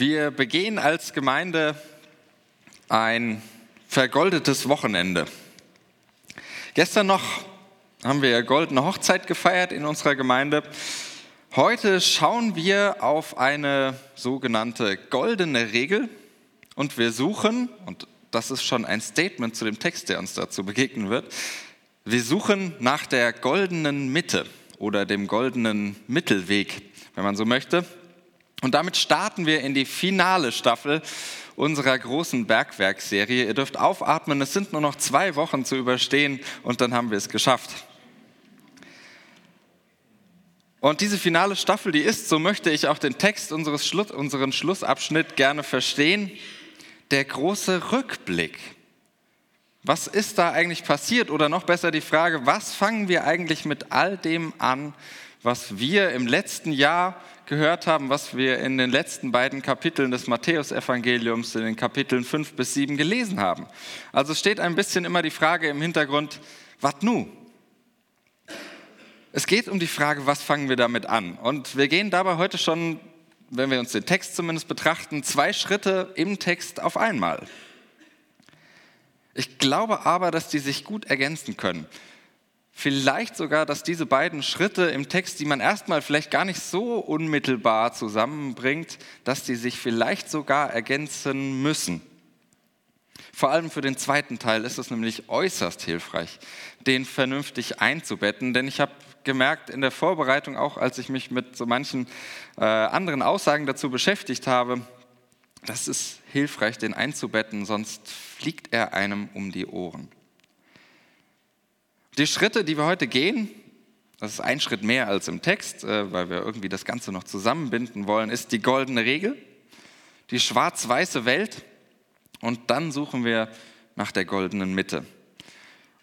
Wir begehen als Gemeinde ein vergoldetes Wochenende. Gestern noch haben wir goldene Hochzeit gefeiert in unserer Gemeinde. Heute schauen wir auf eine sogenannte goldene Regel und wir suchen, und das ist schon ein Statement zu dem Text, der uns dazu begegnen wird, wir suchen nach der goldenen Mitte oder dem goldenen Mittelweg, wenn man so möchte. Und damit starten wir in die finale Staffel unserer großen Bergwerkserie. Ihr dürft aufatmen, es sind nur noch zwei Wochen zu überstehen und dann haben wir es geschafft. Und diese finale Staffel, die ist, so möchte ich auch den Text unseres Schluss, unseren Schlussabschnitt gerne verstehen, der große Rückblick. Was ist da eigentlich passiert? Oder noch besser die Frage, was fangen wir eigentlich mit all dem an, was wir im letzten Jahr gehört haben, was wir in den letzten beiden Kapiteln des Matthäusevangeliums, in den Kapiteln 5 bis 7 gelesen haben. Also steht ein bisschen immer die Frage im Hintergrund, was nu? Es geht um die Frage, was fangen wir damit an? Und wir gehen dabei heute schon, wenn wir uns den Text zumindest betrachten, zwei Schritte im Text auf einmal. Ich glaube aber, dass die sich gut ergänzen können. Vielleicht sogar, dass diese beiden Schritte im Text, die man erstmal vielleicht gar nicht so unmittelbar zusammenbringt, dass die sich vielleicht sogar ergänzen müssen. Vor allem für den zweiten Teil ist es nämlich äußerst hilfreich, den vernünftig einzubetten, denn ich habe gemerkt in der Vorbereitung, auch als ich mich mit so manchen äh, anderen Aussagen dazu beschäftigt habe, das ist hilfreich, den einzubetten, sonst fliegt er einem um die Ohren. Die Schritte, die wir heute gehen, das ist ein Schritt mehr als im Text, äh, weil wir irgendwie das Ganze noch zusammenbinden wollen, ist die goldene Regel, die schwarz-weiße Welt und dann suchen wir nach der goldenen Mitte.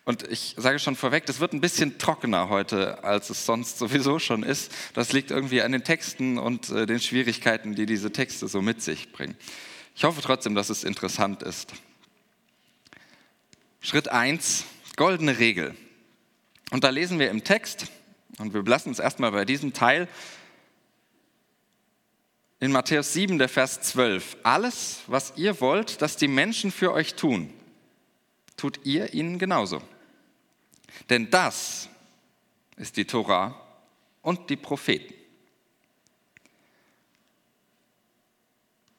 Und ich sage schon vorweg, das wird ein bisschen trockener heute, als es sonst sowieso schon ist. Das liegt irgendwie an den Texten und äh, den Schwierigkeiten, die diese Texte so mit sich bringen. Ich hoffe trotzdem, dass es interessant ist. Schritt 1, goldene Regel. Und da lesen wir im Text, und wir belassen uns erstmal bei diesem Teil, in Matthäus 7, der Vers 12. Alles, was ihr wollt, dass die Menschen für euch tun, tut ihr ihnen genauso. Denn das ist die Tora und die Propheten.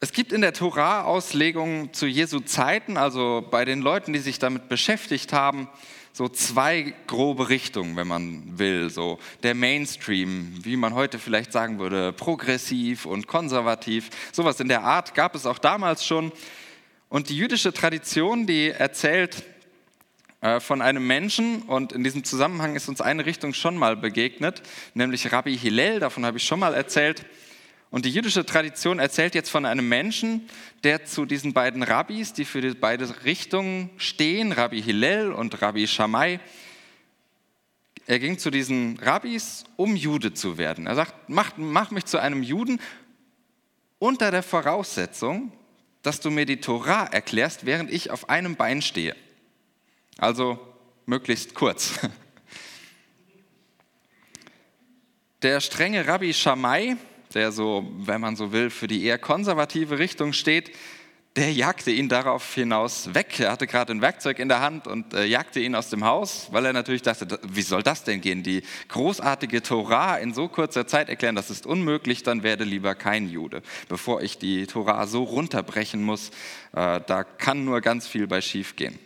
Es gibt in der Tora Auslegungen zu Jesu Zeiten, also bei den Leuten, die sich damit beschäftigt haben, so zwei grobe Richtungen, wenn man will. So der Mainstream, wie man heute vielleicht sagen würde, progressiv und konservativ. Sowas in der Art gab es auch damals schon. Und die jüdische Tradition, die erzählt äh, von einem Menschen, und in diesem Zusammenhang ist uns eine Richtung schon mal begegnet, nämlich Rabbi Hillel, davon habe ich schon mal erzählt. Und die jüdische Tradition erzählt jetzt von einem Menschen, der zu diesen beiden Rabbis, die für beide Richtungen stehen, Rabbi Hillel und Rabbi Shammai, er ging zu diesen Rabbis, um Jude zu werden. Er sagt, mach, mach mich zu einem Juden unter der Voraussetzung, dass du mir die Torah erklärst, während ich auf einem Bein stehe. Also möglichst kurz. Der strenge Rabbi Shammai, der so, wenn man so will, für die eher konservative Richtung steht, der jagte ihn darauf hinaus weg. Er hatte gerade ein Werkzeug in der Hand und äh, jagte ihn aus dem Haus, weil er natürlich dachte, wie soll das denn gehen? Die großartige Torah in so kurzer Zeit erklären, das ist unmöglich, dann werde lieber kein Jude, bevor ich die Torah so runterbrechen muss. Äh, da kann nur ganz viel bei schief gehen.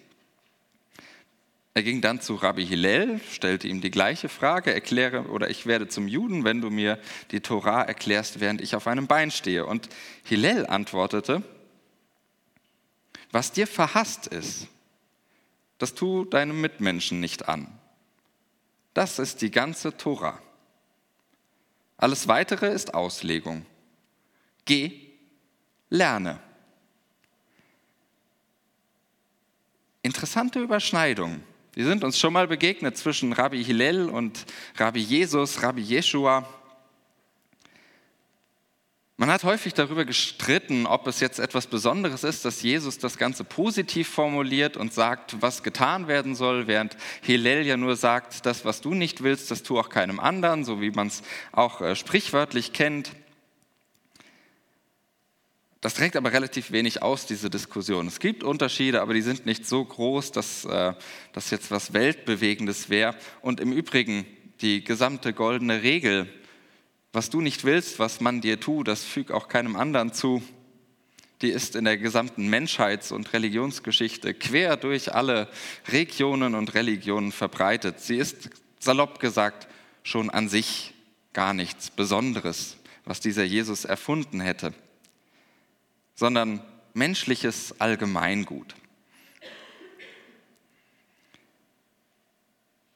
Er ging dann zu Rabbi Hillel, stellte ihm die gleiche Frage, erkläre oder ich werde zum Juden, wenn du mir die Torah erklärst, während ich auf einem Bein stehe. Und Hillel antwortete, was dir verhasst ist, das tu deinem Mitmenschen nicht an. Das ist die ganze Torah. Alles weitere ist Auslegung. Geh, lerne. Interessante Überschneidung. Die sind uns schon mal begegnet zwischen Rabbi Hillel und Rabbi Jesus, Rabbi Jeshua. Man hat häufig darüber gestritten, ob es jetzt etwas Besonderes ist, dass Jesus das Ganze positiv formuliert und sagt, was getan werden soll, während Hillel ja nur sagt, das, was du nicht willst, das tu auch keinem anderen, so wie man es auch äh, sprichwörtlich kennt. Das trägt aber relativ wenig aus, diese Diskussion. Es gibt Unterschiede, aber die sind nicht so groß, dass äh, das jetzt was Weltbewegendes wäre. Und im Übrigen, die gesamte goldene Regel, was du nicht willst, was man dir tut, das füg auch keinem anderen zu, die ist in der gesamten Menschheits- und Religionsgeschichte quer durch alle Regionen und Religionen verbreitet. Sie ist, salopp gesagt, schon an sich gar nichts Besonderes, was dieser Jesus erfunden hätte sondern menschliches Allgemeingut.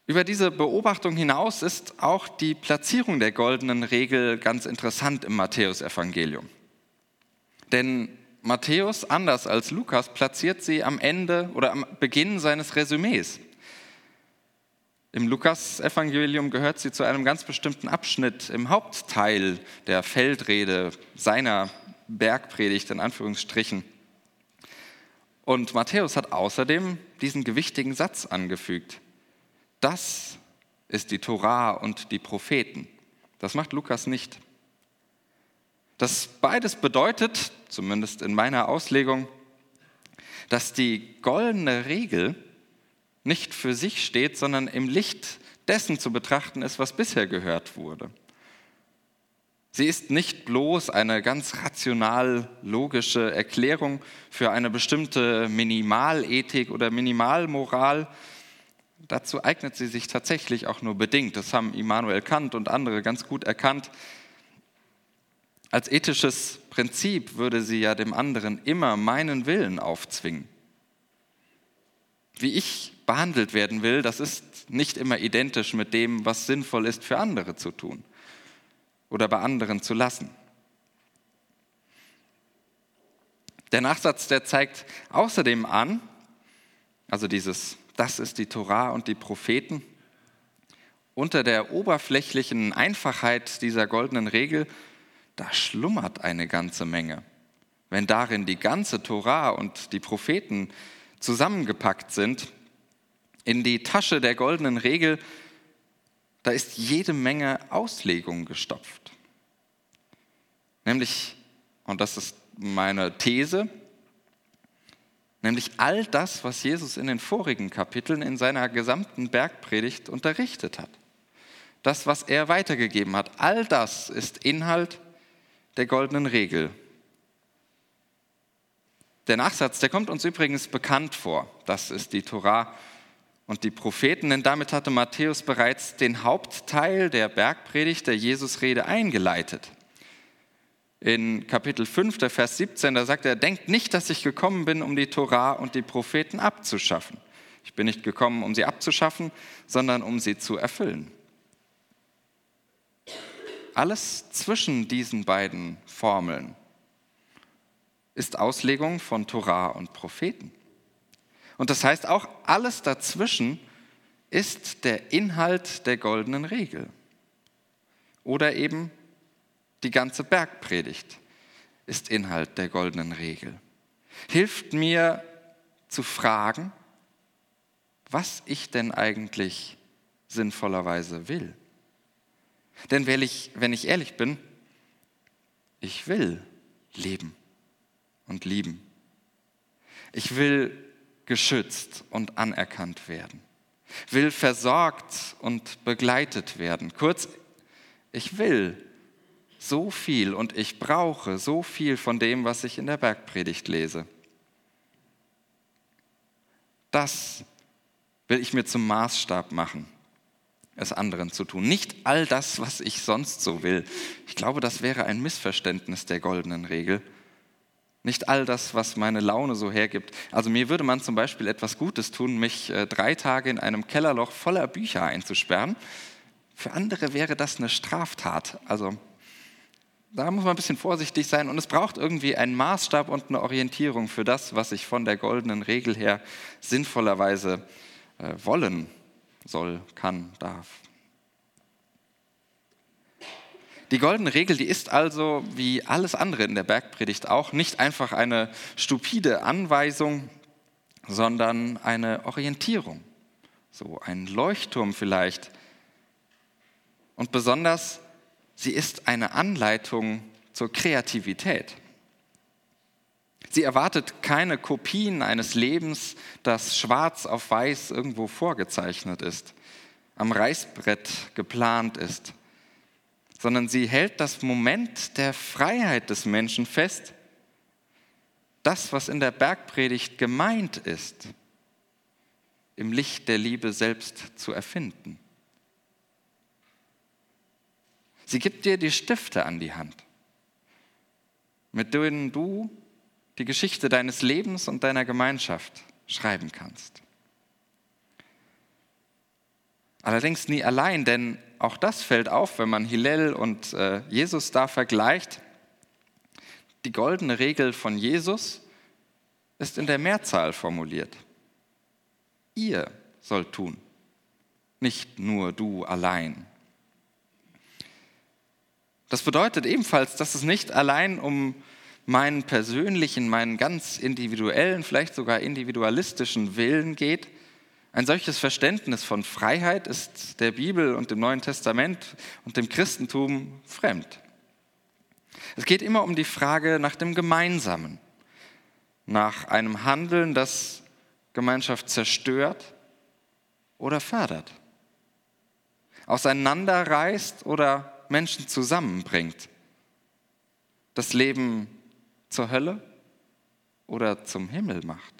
Über diese Beobachtung hinaus ist auch die Platzierung der goldenen Regel ganz interessant im Matthäusevangelium. Denn Matthäus, anders als Lukas, platziert sie am Ende oder am Beginn seines Resümees. Im Lukas-Evangelium gehört sie zu einem ganz bestimmten Abschnitt im Hauptteil der Feldrede seiner Bergpredigt in Anführungsstrichen. Und Matthäus hat außerdem diesen gewichtigen Satz angefügt. Das ist die Torah und die Propheten. Das macht Lukas nicht. Das beides bedeutet, zumindest in meiner Auslegung, dass die goldene Regel nicht für sich steht, sondern im Licht dessen zu betrachten ist, was bisher gehört wurde. Sie ist nicht bloß eine ganz rational logische Erklärung für eine bestimmte Minimalethik oder Minimalmoral. Dazu eignet sie sich tatsächlich auch nur bedingt. Das haben Immanuel Kant und andere ganz gut erkannt. Als ethisches Prinzip würde sie ja dem anderen immer meinen Willen aufzwingen. Wie ich behandelt werden will, das ist nicht immer identisch mit dem, was sinnvoll ist für andere zu tun oder bei anderen zu lassen. Der Nachsatz, der zeigt außerdem an, also dieses, das ist die Torah und die Propheten, unter der oberflächlichen Einfachheit dieser goldenen Regel, da schlummert eine ganze Menge. Wenn darin die ganze Torah und die Propheten zusammengepackt sind, in die Tasche der goldenen Regel, da ist jede Menge Auslegung gestopft. Nämlich, und das ist meine These, nämlich all das, was Jesus in den vorigen Kapiteln in seiner gesamten Bergpredigt unterrichtet hat. Das, was er weitergegeben hat, all das ist Inhalt der goldenen Regel. Der Nachsatz, der kommt uns übrigens bekannt vor. Das ist die Torah und die Propheten, denn damit hatte Matthäus bereits den Hauptteil der Bergpredigt der Jesusrede eingeleitet. In Kapitel 5, der Vers 17, da sagt er, denkt nicht, dass ich gekommen bin, um die Torah und die Propheten abzuschaffen. Ich bin nicht gekommen, um sie abzuschaffen, sondern um sie zu erfüllen. Alles zwischen diesen beiden Formeln ist Auslegung von Torah und Propheten. Und das heißt auch, alles dazwischen ist der Inhalt der goldenen Regel. Oder eben die ganze Bergpredigt ist Inhalt der goldenen Regel. Hilft mir zu fragen, was ich denn eigentlich sinnvollerweise will. Denn wenn ich, wenn ich ehrlich bin, ich will leben und lieben. Ich will geschützt und anerkannt werden, will versorgt und begleitet werden. Kurz, ich will so viel und ich brauche so viel von dem, was ich in der Bergpredigt lese. Das will ich mir zum Maßstab machen, es anderen zu tun. Nicht all das, was ich sonst so will. Ich glaube, das wäre ein Missverständnis der goldenen Regel. Nicht all das, was meine Laune so hergibt. Also mir würde man zum Beispiel etwas Gutes tun, mich äh, drei Tage in einem Kellerloch voller Bücher einzusperren. Für andere wäre das eine Straftat. Also da muss man ein bisschen vorsichtig sein und es braucht irgendwie einen Maßstab und eine Orientierung für das, was ich von der goldenen Regel her sinnvollerweise äh, wollen soll, kann, darf. Die goldene Regel, die ist also wie alles andere in der Bergpredigt auch nicht einfach eine stupide Anweisung, sondern eine Orientierung, so ein Leuchtturm vielleicht. Und besonders, sie ist eine Anleitung zur Kreativität. Sie erwartet keine Kopien eines Lebens, das schwarz auf weiß irgendwo vorgezeichnet ist, am Reißbrett geplant ist, sondern sie hält das Moment der Freiheit des Menschen fest, das, was in der Bergpredigt gemeint ist, im Licht der Liebe selbst zu erfinden. Sie gibt dir die Stifte an die Hand, mit denen du die Geschichte deines Lebens und deiner Gemeinschaft schreiben kannst. Allerdings nie allein, denn auch das fällt auf, wenn man Hillel und äh, Jesus da vergleicht. Die goldene Regel von Jesus ist in der Mehrzahl formuliert. Ihr sollt tun, nicht nur du allein. Das bedeutet ebenfalls, dass es nicht allein um meinen persönlichen, meinen ganz individuellen, vielleicht sogar individualistischen Willen geht. Ein solches Verständnis von Freiheit ist der Bibel und dem Neuen Testament und dem Christentum fremd. Es geht immer um die Frage nach dem Gemeinsamen, nach einem Handeln, das Gemeinschaft zerstört oder fördert, auseinanderreißt oder Menschen zusammenbringt, das Leben zur Hölle oder zum Himmel macht.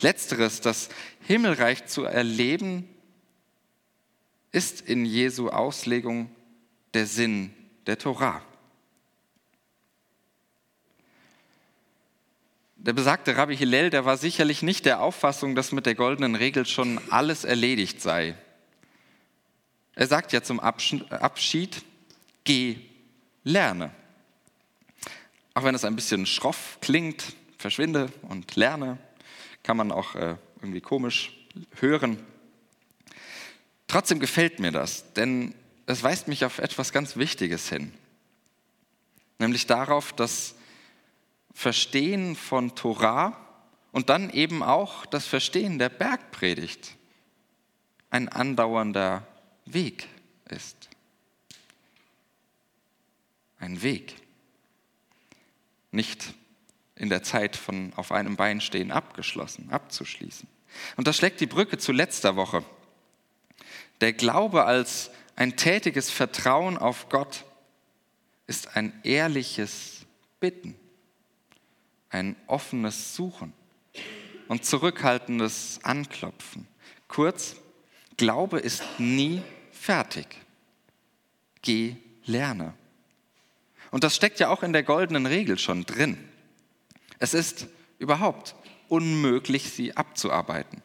Letzteres, das Himmelreich zu erleben, ist in Jesu Auslegung der Sinn der Torah. Der besagte Rabbi Hillel, der war sicherlich nicht der Auffassung, dass mit der goldenen Regel schon alles erledigt sei. Er sagt ja zum Abschied, geh, lerne. Auch wenn es ein bisschen schroff klingt, verschwinde und lerne, kann man auch äh, irgendwie komisch hören. Trotzdem gefällt mir das, denn es weist mich auf etwas ganz Wichtiges hin, nämlich darauf, dass Verstehen von Torah und dann eben auch das Verstehen der Bergpredigt ein andauernder Weg ist. Ein Weg. Nicht in der Zeit von auf einem Bein stehen abgeschlossen, abzuschließen. Und das schlägt die Brücke zu letzter Woche. Der Glaube als ein tätiges Vertrauen auf Gott ist ein ehrliches Bitten, ein offenes Suchen und zurückhaltendes Anklopfen. Kurz, Glaube ist nie fertig. Geh, lerne. Und das steckt ja auch in der goldenen Regel schon drin. Es ist überhaupt unmöglich, sie abzuarbeiten.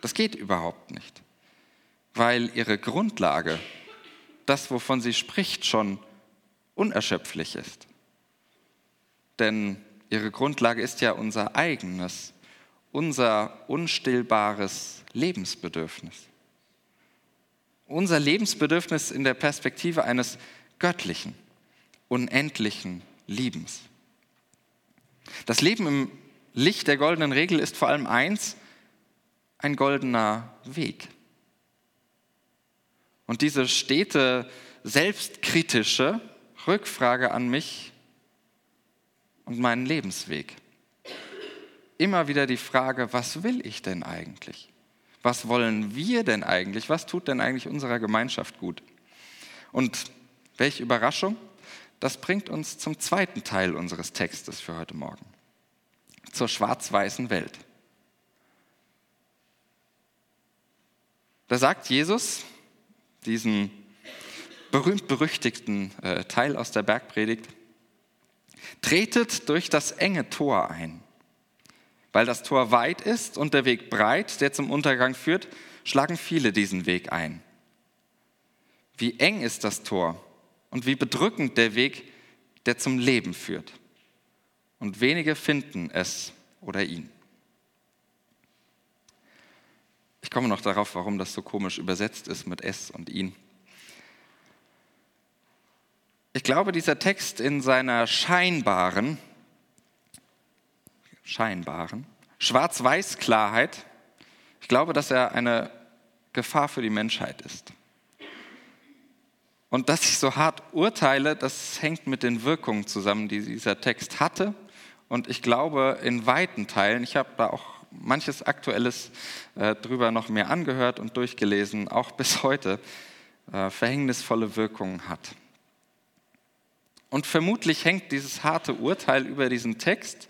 Das geht überhaupt nicht, weil ihre Grundlage, das, wovon sie spricht, schon unerschöpflich ist. Denn ihre Grundlage ist ja unser eigenes, unser unstillbares Lebensbedürfnis unser Lebensbedürfnis in der Perspektive eines göttlichen, unendlichen Liebens. Das Leben im Licht der goldenen Regel ist vor allem eins, ein goldener Weg. Und diese stete, selbstkritische Rückfrage an mich und meinen Lebensweg. Immer wieder die Frage, was will ich denn eigentlich? was wollen wir denn eigentlich? Was tut denn eigentlich unserer Gemeinschaft gut? Und welche Überraschung? Das bringt uns zum zweiten Teil unseres Textes für heute Morgen, zur schwarz-weißen Welt. Da sagt Jesus diesen berühmt-berüchtigten äh, Teil aus der Bergpredigt, tretet durch das enge Tor ein. Weil das Tor weit ist und der Weg breit, der zum Untergang führt, schlagen viele diesen Weg ein. Wie eng ist das Tor und wie bedrückend der Weg, der zum Leben führt. Und wenige finden es oder ihn. Ich komme noch darauf, warum das so komisch übersetzt ist mit es und ihn. Ich glaube, dieser Text in seiner scheinbaren scheinbaren, Schwarz-Weiß-Klarheit, ich glaube, dass er eine Gefahr für die Menschheit ist. Und dass ich so hart urteile, das hängt mit den Wirkungen zusammen, die dieser Text hatte Und ich glaube, in weiten Teilen, ich habe da auch manches Aktuelles äh, drüber noch mehr angehört und durchgelesen, auch bis heute äh, verhängnisvolle Wirkungen hat. Und vermutlich hängt dieses harte Urteil über diesen Text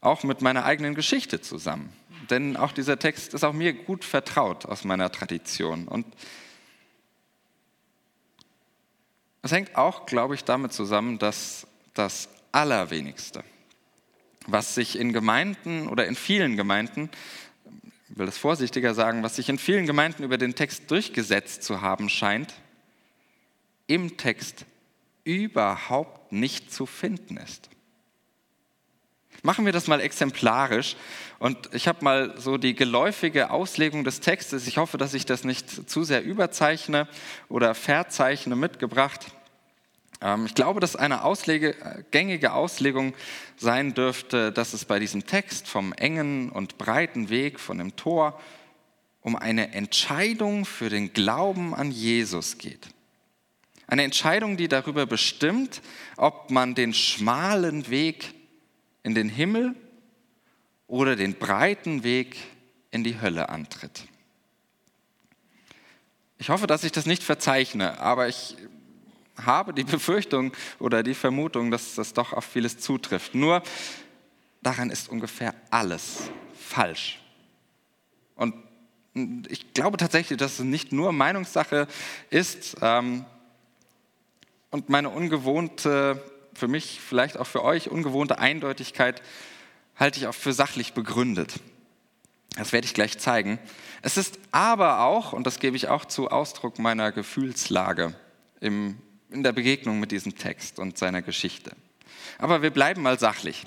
auch mit meiner eigenen Geschichte zusammen. Denn auch dieser Text ist auch mir gut vertraut aus meiner Tradition. Und es hängt auch, glaube ich, damit zusammen, dass das Allerwenigste, was sich in Gemeinden oder in vielen Gemeinden, ich will das vorsichtiger sagen, was sich in vielen Gemeinden über den Text durchgesetzt zu haben scheint, im Text überhaupt nicht zu finden ist. Machen wir das mal exemplarisch und ich habe mal so die geläufige Auslegung des Textes, ich hoffe, dass ich das nicht zu sehr überzeichne oder verzeichne, mitgebracht. Ähm, ich glaube, dass eine Auslege, gängige Auslegung sein dürfte, dass es bei diesem Text vom engen und breiten Weg von dem Tor um eine Entscheidung für den Glauben an Jesus geht. Eine Entscheidung, die darüber bestimmt, ob man den schmalen Weg in den Himmel oder den breiten Weg in die Hölle antritt. Ich hoffe, dass ich das nicht verzeichne, aber ich habe die Befürchtung oder die Vermutung, dass das doch auf vieles zutrifft. Nur daran ist ungefähr alles falsch. Und ich glaube tatsächlich, dass es nicht nur Meinungssache ist ähm, und meine ungewohnte, für mich, vielleicht auch für euch, ungewohnte Eindeutigkeit halte ich auch für sachlich begründet. Das werde ich gleich zeigen. Es ist aber auch, und das gebe ich auch zu Ausdruck meiner Gefühlslage im in der Begegnung mit diesem Text und seiner Geschichte. Aber wir bleiben mal sachlich.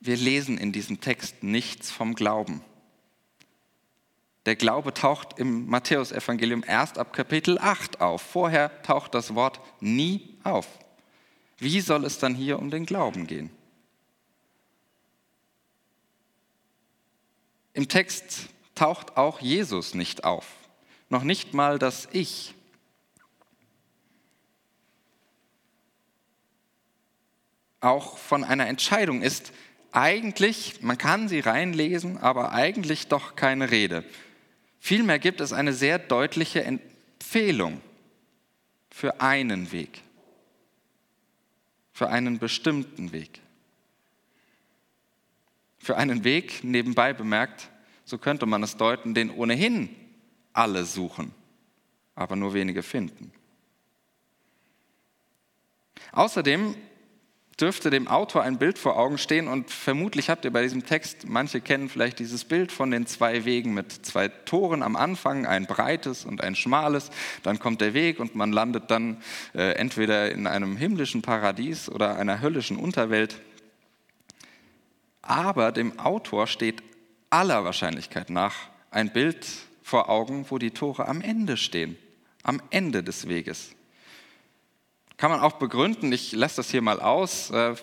Wir lesen in diesem Text nichts vom Glauben. Der Glaube taucht im Matthäusevangelium erst ab Kapitel 8 auf. Vorher taucht das Wort nie auf. Wie soll es dann hier um den Glauben gehen? Im Text taucht auch Jesus nicht auf. Noch nicht mal das Ich. Auch von einer Entscheidung ist eigentlich, man kann sie reinlesen, aber eigentlich doch keine Rede. Vielmehr gibt es eine sehr deutliche Empfehlung für einen Weg, für einen bestimmten Weg. Für einen Weg, nebenbei bemerkt, so könnte man es deuten, den ohnehin alle suchen, aber nur wenige finden. Außerdem dürfte dem Autor ein Bild vor Augen stehen und vermutlich habt ihr bei diesem Text, manche kennen vielleicht dieses Bild von den zwei Wegen mit zwei Toren am Anfang, ein breites und ein schmales, dann kommt der Weg und man landet dann äh, entweder in einem himmlischen Paradies oder einer höllischen Unterwelt. Aber dem Autor steht aller Wahrscheinlichkeit nach ein Bild vor Augen, wo die Tore am Ende stehen, am Ende des Weges. Kann man auch begründen, ich lasse das hier mal aus, äh,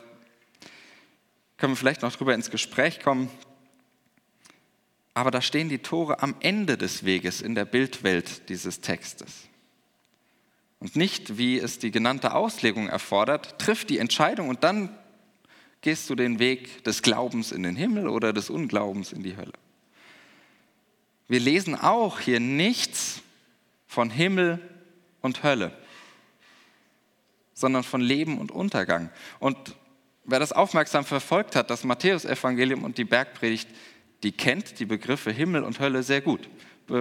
können wir vielleicht noch drüber ins Gespräch kommen. Aber da stehen die Tore am Ende des Weges in der Bildwelt dieses Textes. Und nicht, wie es die genannte Auslegung erfordert, triff die Entscheidung und dann gehst du den Weg des Glaubens in den Himmel oder des Unglaubens in die Hölle. Wir lesen auch hier nichts von Himmel und Hölle sondern von Leben und Untergang. Und wer das aufmerksam verfolgt hat, das Matthäusevangelium und die Bergpredigt, die kennt die Begriffe Himmel und Hölle sehr gut,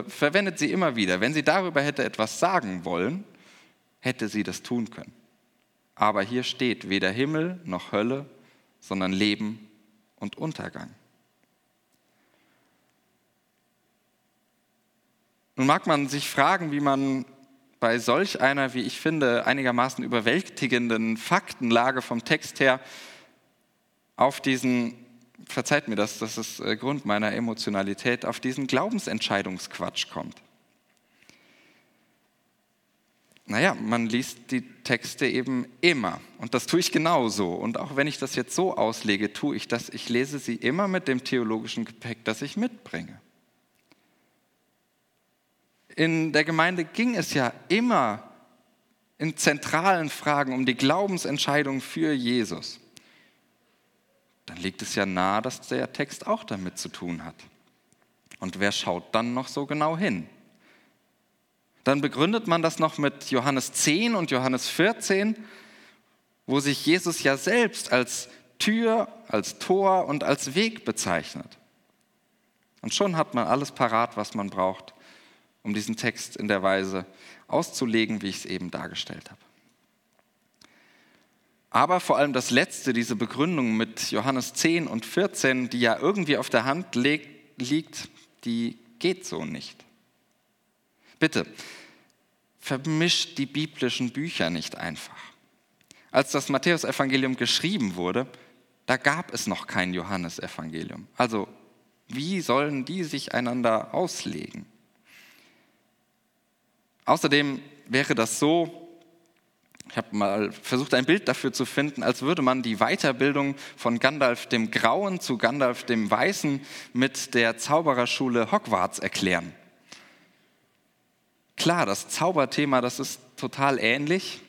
verwendet sie immer wieder. Wenn sie darüber hätte etwas sagen wollen, hätte sie das tun können. Aber hier steht weder Himmel noch Hölle, sondern Leben und Untergang. Nun mag man sich fragen, wie man bei solch einer, wie ich finde, einigermaßen überwältigenden Faktenlage vom Text her auf diesen, verzeiht mir das, das ist äh, Grund meiner Emotionalität, auf diesen Glaubensentscheidungsquatsch kommt. Naja, man liest die Texte eben immer und das tue ich genauso. Und auch wenn ich das jetzt so auslege, tue ich das. Ich lese sie immer mit dem theologischen Gepäck, das ich mitbringe. In der Gemeinde ging es ja immer in zentralen Fragen um die Glaubensentscheidung für Jesus. dann liegt es ja nahe, dass der Text auch damit zu tun hat. Und wer schaut dann noch so genau hin? Dann begründet man das noch mit Johannes 10 und Johannes 14, wo sich Jesus ja selbst als Tür, als Tor und als Weg bezeichnet. Und schon hat man alles parat, was man braucht, um diesen Text in der Weise auszulegen, wie ich es eben dargestellt habe. Aber vor allem das letzte, diese Begründung mit Johannes 10 und 14, die ja irgendwie auf der Hand liegt, die geht so nicht. Bitte, vermischt die biblischen Bücher nicht einfach. Als das Matthäusevangelium geschrieben wurde, da gab es noch kein Johannesevangelium. Also, wie sollen die sich einander auslegen? Außerdem wäre das so, ich habe mal versucht, ein Bild dafür zu finden, als würde man die Weiterbildung von Gandalf dem Grauen zu Gandalf dem Weißen mit der Zaubererschule Hogwarts erklären. Klar, das Zauberthema, das ist total ähnlich.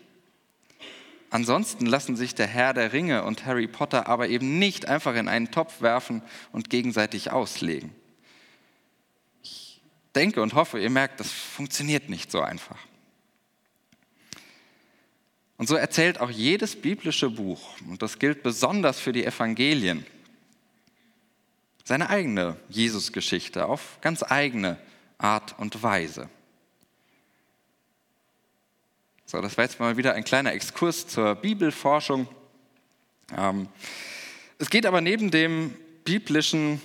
Ansonsten lassen sich der Herr der Ringe und Harry Potter aber eben nicht einfach in einen Topf werfen und gegenseitig auslegen. Denke und hoffe, ihr merkt, das funktioniert nicht so einfach. Und so erzählt auch jedes biblische Buch, und das gilt besonders für die Evangelien, seine eigene Jesusgeschichte auf ganz eigene Art und Weise. So, das war jetzt mal wieder ein kleiner Exkurs zur Bibelforschung. Ähm, es geht aber neben dem biblischen,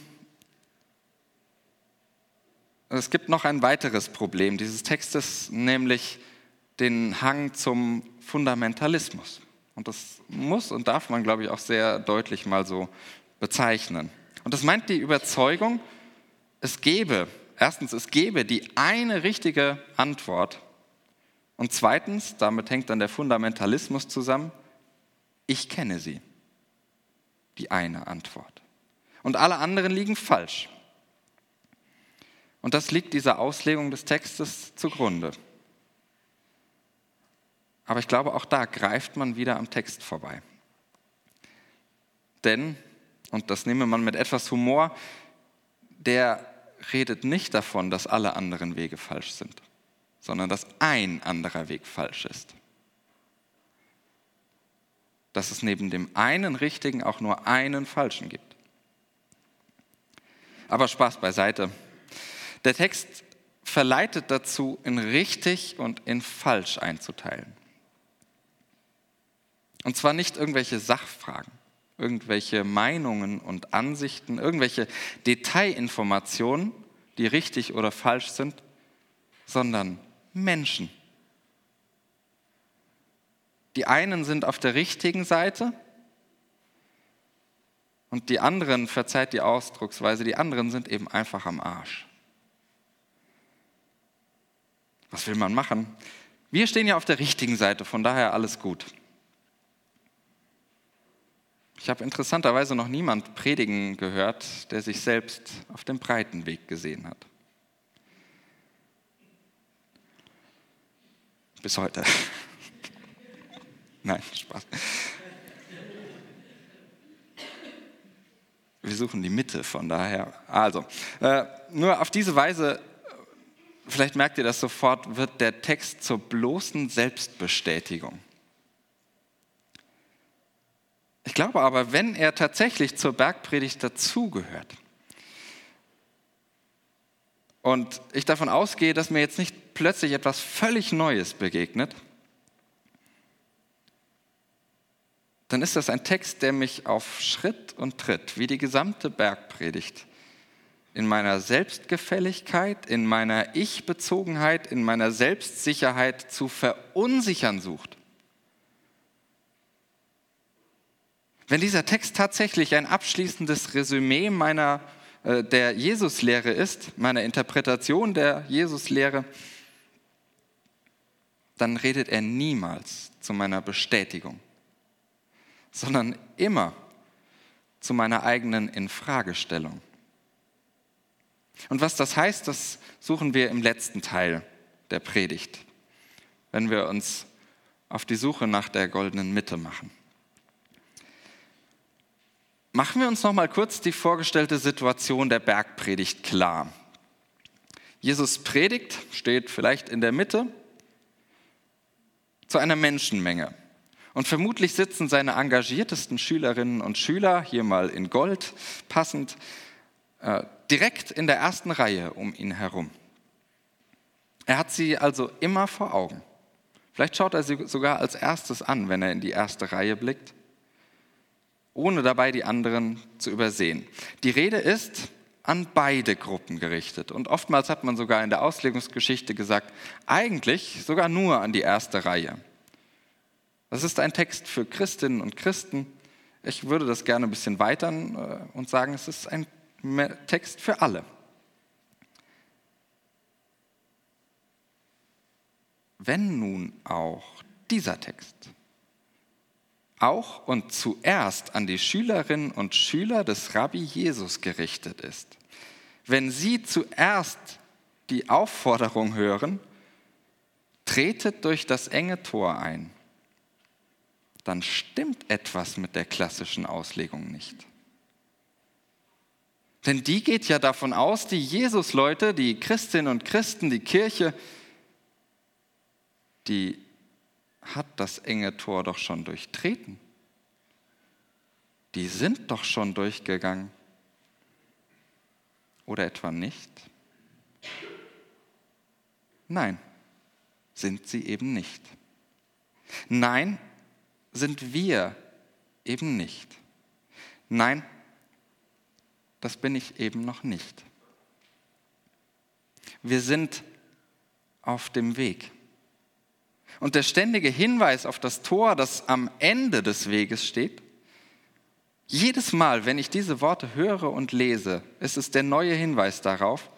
es gibt noch ein weiteres Problem dieses Textes, nämlich den Hang zum Fundamentalismus. Und das muss und darf man, glaube ich, auch sehr deutlich mal so bezeichnen. Und das meint die Überzeugung, es gebe, erstens, es gebe die eine richtige Antwort und zweitens, damit hängt dann der Fundamentalismus zusammen, ich kenne sie. Die eine Antwort. Und alle anderen liegen falsch. Und das liegt dieser Auslegung des Textes zugrunde. Aber ich glaube, auch da greift man wieder am Text vorbei. Denn, und das nehme man mit etwas Humor, der redet nicht davon, dass alle anderen Wege falsch sind sondern dass ein anderer Weg falsch ist. Dass es neben dem einen richtigen auch nur einen falschen gibt. Aber Spaß beiseite. Der Text verleitet dazu, in richtig und in falsch einzuteilen. Und zwar nicht irgendwelche Sachfragen, irgendwelche Meinungen und Ansichten, irgendwelche Detailinformationen, die richtig oder falsch sind, sondern Menschen. Die einen sind auf der richtigen Seite und die anderen, verzeiht die Ausdrucksweise, die anderen sind eben einfach am Arsch. Was will man machen? Wir stehen ja auf der richtigen Seite, von daher alles gut. Ich habe interessanterweise noch niemand predigen gehört, der sich selbst auf dem breiten Weg gesehen hat. Bis heute. Nein, Spaß. Wir suchen die Mitte, von daher. Also, äh, nur auf diese Weise, vielleicht merkt ihr das sofort, wird der Text zur bloßen Selbstbestätigung. Ich glaube aber, wenn er tatsächlich zur Bergpredigt dazugehört, und ich davon ausgehe, dass mir jetzt nicht plötzlich etwas völlig Neues begegnet, dann ist das ein Text, der mich auf Schritt und Tritt, wie die gesamte Bergpredigt, in meiner Selbstgefälligkeit, in meiner Ich-Bezogenheit, in meiner Selbstsicherheit zu verunsichern sucht. Wenn dieser Text tatsächlich ein abschließendes Resümee meiner äh, der Jesuslehre ist, meiner Interpretation der Jesuslehre, dann redet er niemals zu meiner Bestätigung, sondern immer zu meiner eigenen Infragestellung. Und was das heißt, das suchen wir im letzten Teil der Predigt, wenn wir uns auf die Suche nach der goldenen Mitte machen. Machen wir uns noch mal kurz die vorgestellte Situation der Bergpredigt klar. Jesus predigt, steht vielleicht in der Mitte zu einer Menschenmenge. Und vermutlich sitzen seine engagiertesten Schülerinnen und Schüler, hier mal in Gold passend, äh, direkt in der ersten Reihe um ihn herum. Er hat sie also immer vor Augen. Vielleicht schaut er sie sogar als erstes an, wenn er in die erste Reihe blickt, ohne dabei die anderen zu übersehen. Die Rede ist an beide Gruppen gerichtet. Und oftmals hat man sogar in der Auslegungsgeschichte gesagt, eigentlich sogar nur an die erste Reihe. Das ist ein Text für Christinnen und Christen. Ich würde das gerne ein bisschen weitern äh, und sagen, es ist ein Text für alle. Wenn nun auch dieser Text auch und zuerst an die Schülerinnen und Schüler des Rabbi Jesus gerichtet ist, wenn sie zuerst die Aufforderung hören, tretet durch das enge Tor ein, dann stimmt etwas mit der klassischen Auslegung nicht. Denn die geht ja davon aus, die Jesus-Leute, die Christinnen und Christen, die Kirche, die hat das enge Tor doch schon durchtreten. Die sind doch schon durchgegangen. Oder etwa nicht? Nein, sind sie eben nicht. Nein, sind wir eben nicht. Nein, das bin ich eben noch nicht. Wir sind auf dem Weg. Und der ständige Hinweis auf das Tor, das am Ende des Weges steht, jedes Mal, wenn ich diese Worte höre und lese, ist es der neue Hinweis darauf,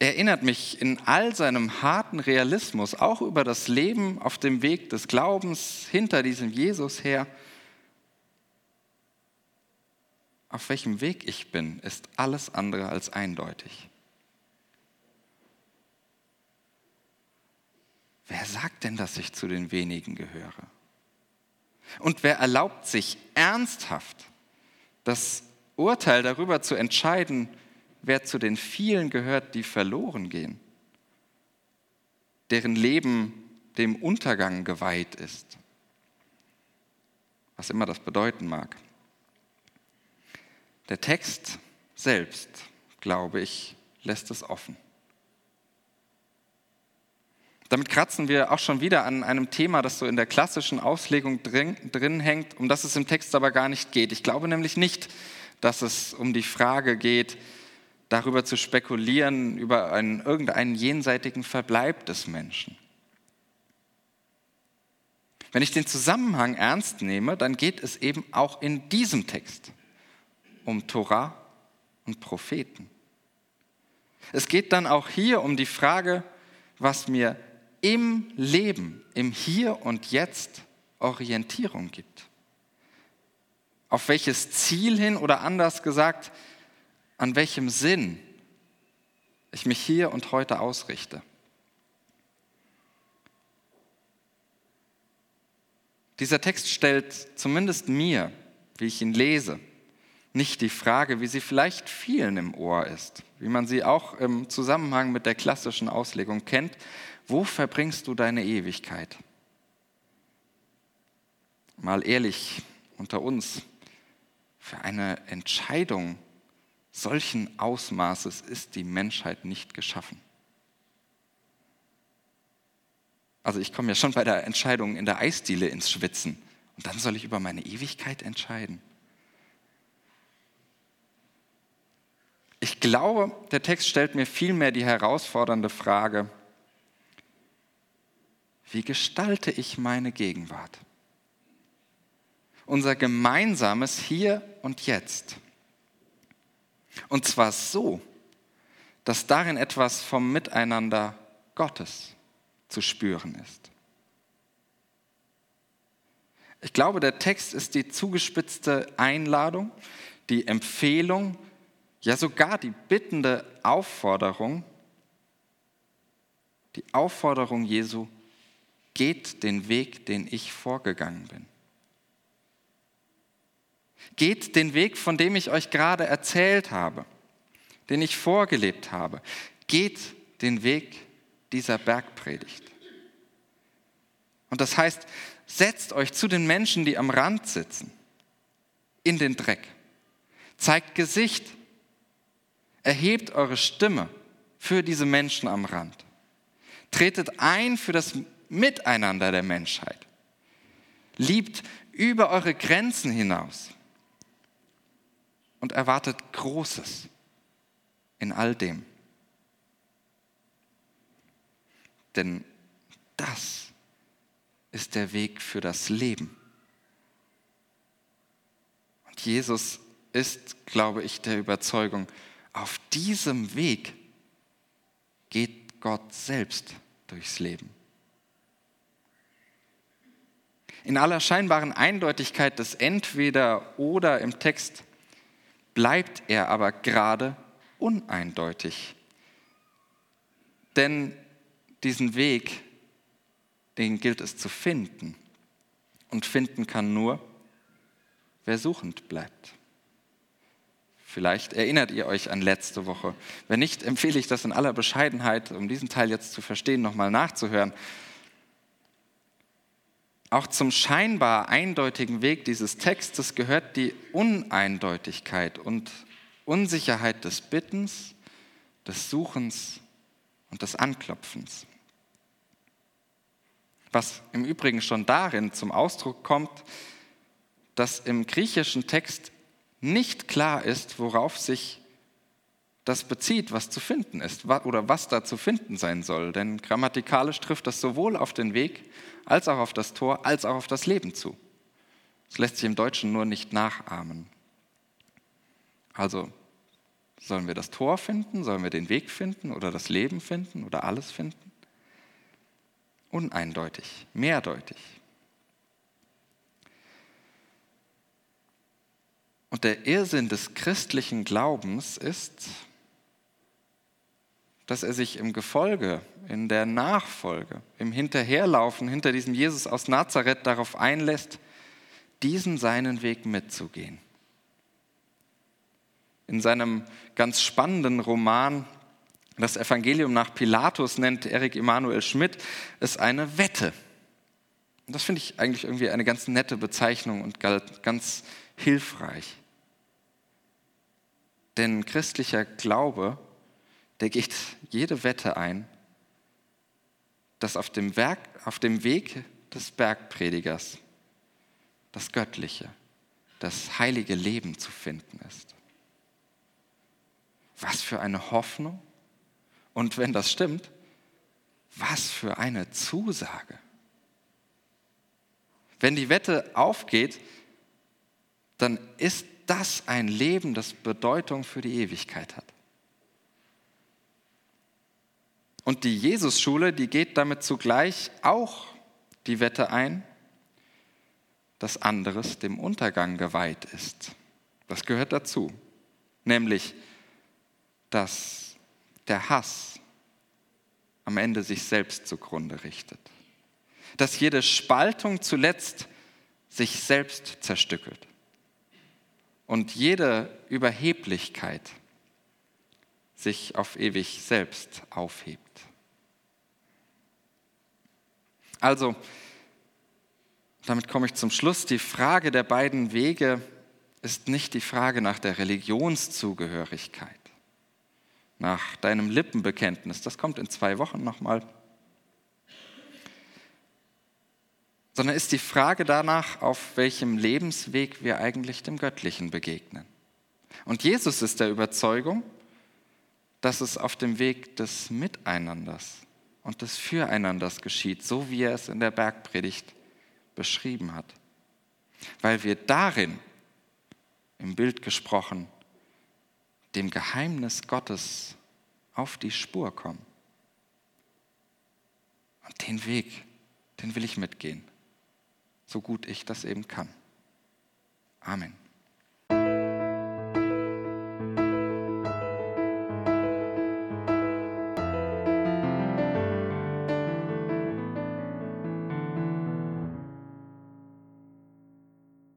erinnert mich in all seinem harten Realismus auch über das Leben auf dem Weg des Glaubens hinter diesem Jesus her. Auf welchem Weg ich bin, ist alles andere als eindeutig. Wer sagt denn, dass ich zu den wenigen gehöre? Und wer erlaubt sich ernsthaft das Urteil darüber zu entscheiden, wer zu den vielen gehört, die verloren gehen, deren Leben dem Untergang geweiht ist, was immer das bedeuten mag. Der Text selbst, glaube ich, lässt es offen. Damit kratzen wir auch schon wieder an einem Thema, das so in der klassischen Auslegung drin, drin, hängt, um das es im Text aber gar nicht geht. Ich glaube nämlich nicht, dass es um die Frage geht, darüber zu spekulieren, über einen, irgendeinen jenseitigen Verbleib des Menschen. Wenn ich den Zusammenhang ernst nehme, dann geht es eben auch in diesem Text um Torah und Propheten. Es geht dann auch hier um die Frage, was mir im Leben, im Hier und Jetzt Orientierung gibt. Auf welches Ziel hin oder anders gesagt, an welchem Sinn ich mich hier und heute ausrichte. Dieser Text stellt zumindest mir, wie ich ihn lese, nicht die Frage, wie sie vielleicht vielen im Ohr ist, wie man sie auch im Zusammenhang mit der klassischen Auslegung kennt, wo verbringst du deine Ewigkeit? Mal ehrlich unter uns, für eine Entscheidung solchen Ausmaßes ist die Menschheit nicht geschaffen. Also ich komme ja schon bei der Entscheidung in der Eisdiele ins Schwitzen und dann soll ich über meine Ewigkeit entscheiden. Ich glaube, der Text stellt mir vielmehr die herausfordernde Frage, wie gestalte ich meine Gegenwart? Unser gemeinsames Hier und Jetzt. Und zwar so, dass darin etwas vom Miteinander Gottes zu spüren ist. Ich glaube, der Text ist die zugespitzte Einladung, die Empfehlung, ja sogar die bittende Aufforderung, die Aufforderung Jesu, geht den Weg, den ich vorgegangen bin. Geht den Weg, von dem ich euch gerade erzählt habe, den ich vorgelebt habe. Geht den Weg dieser Bergpredigt. Und das heißt, setzt euch zu den Menschen, die am Rand sitzen, in den Dreck. Zeigt Gesicht. Erhebt eure Stimme für diese Menschen am Rand. Tretet ein für das Miteinander der Menschheit. Liebt über eure Grenzen hinaus und erwartet Großes in all dem. Denn das ist der Weg für das Leben. Und Jesus ist, glaube ich, der Überzeugung, auf diesem Weg geht Gott selbst durchs Leben. In aller scheinbaren Eindeutigkeit des Entweder oder im Text bleibt er aber gerade uneindeutig. Denn diesen Weg, den gilt es zu finden. Und finden kann nur, wer suchend bleibt. Vielleicht erinnert ihr euch an letzte Woche. Wenn nicht, empfehle ich das in aller Bescheidenheit, um diesen Teil jetzt zu verstehen, nochmal nachzuhören. Auch zum scheinbar eindeutigen Weg dieses Textes gehört die Uneindeutigkeit und Unsicherheit des Bittens, des Suchens und des Anklopfens. Was im Übrigen schon darin zum Ausdruck kommt, dass im griechischen Text nicht klar ist, worauf sich das bezieht, was zu finden ist oder was da zu finden sein soll. Denn grammatikalisch trifft das sowohl auf den Weg als auch auf das Tor als auch auf das Leben zu. Es lässt sich im Deutschen nur nicht nachahmen. Also sollen wir das Tor finden, sollen wir den Weg finden oder das Leben finden oder alles finden? Uneindeutig, mehrdeutig. Und der Irrsinn des christlichen Glaubens ist, dass er sich im Gefolge, in der Nachfolge, im Hinterherlaufen hinter diesem Jesus aus Nazareth darauf einlässt, diesen seinen Weg mitzugehen. In seinem ganz spannenden Roman Das Evangelium nach Pilatus nennt Erik Emanuel Schmidt es eine Wette. Und das finde ich eigentlich irgendwie eine ganz nette Bezeichnung und ganz hilfreich. Denn christlicher Glaube, der geht jede Wette ein, dass auf dem, Werk, auf dem Weg des Bergpredigers das Göttliche, das heilige Leben zu finden ist. Was für eine Hoffnung und wenn das stimmt, was für eine Zusage. Wenn die Wette aufgeht, dann ist das ein Leben, das Bedeutung für die Ewigkeit hat. Und die Jesusschule, die geht damit zugleich auch die Wette ein, dass anderes dem Untergang geweiht ist. Das gehört dazu. Nämlich, dass der Hass am Ende sich selbst zugrunde richtet. Dass jede Spaltung zuletzt sich selbst zerstückelt und jede Überheblichkeit sich auf ewig selbst aufhebt. Also, damit komme ich zum Schluss. Die Frage der beiden Wege ist nicht die Frage nach der Religionszugehörigkeit, nach deinem Lippenbekenntnis. Das kommt in zwei Wochen nochmal. Sondern ist die Frage danach, auf welchem Lebensweg wir eigentlich dem Göttlichen begegnen. Und Jesus ist der Überzeugung, dass es auf dem Weg des Miteinanders und des Füreinanders geschieht, so wie er es in der Bergpredigt beschrieben hat. Weil wir darin, im Bild gesprochen, dem Geheimnis Gottes auf die Spur kommen. Und den Weg, den will ich mitgehen so gut ich das eben kann. Amen.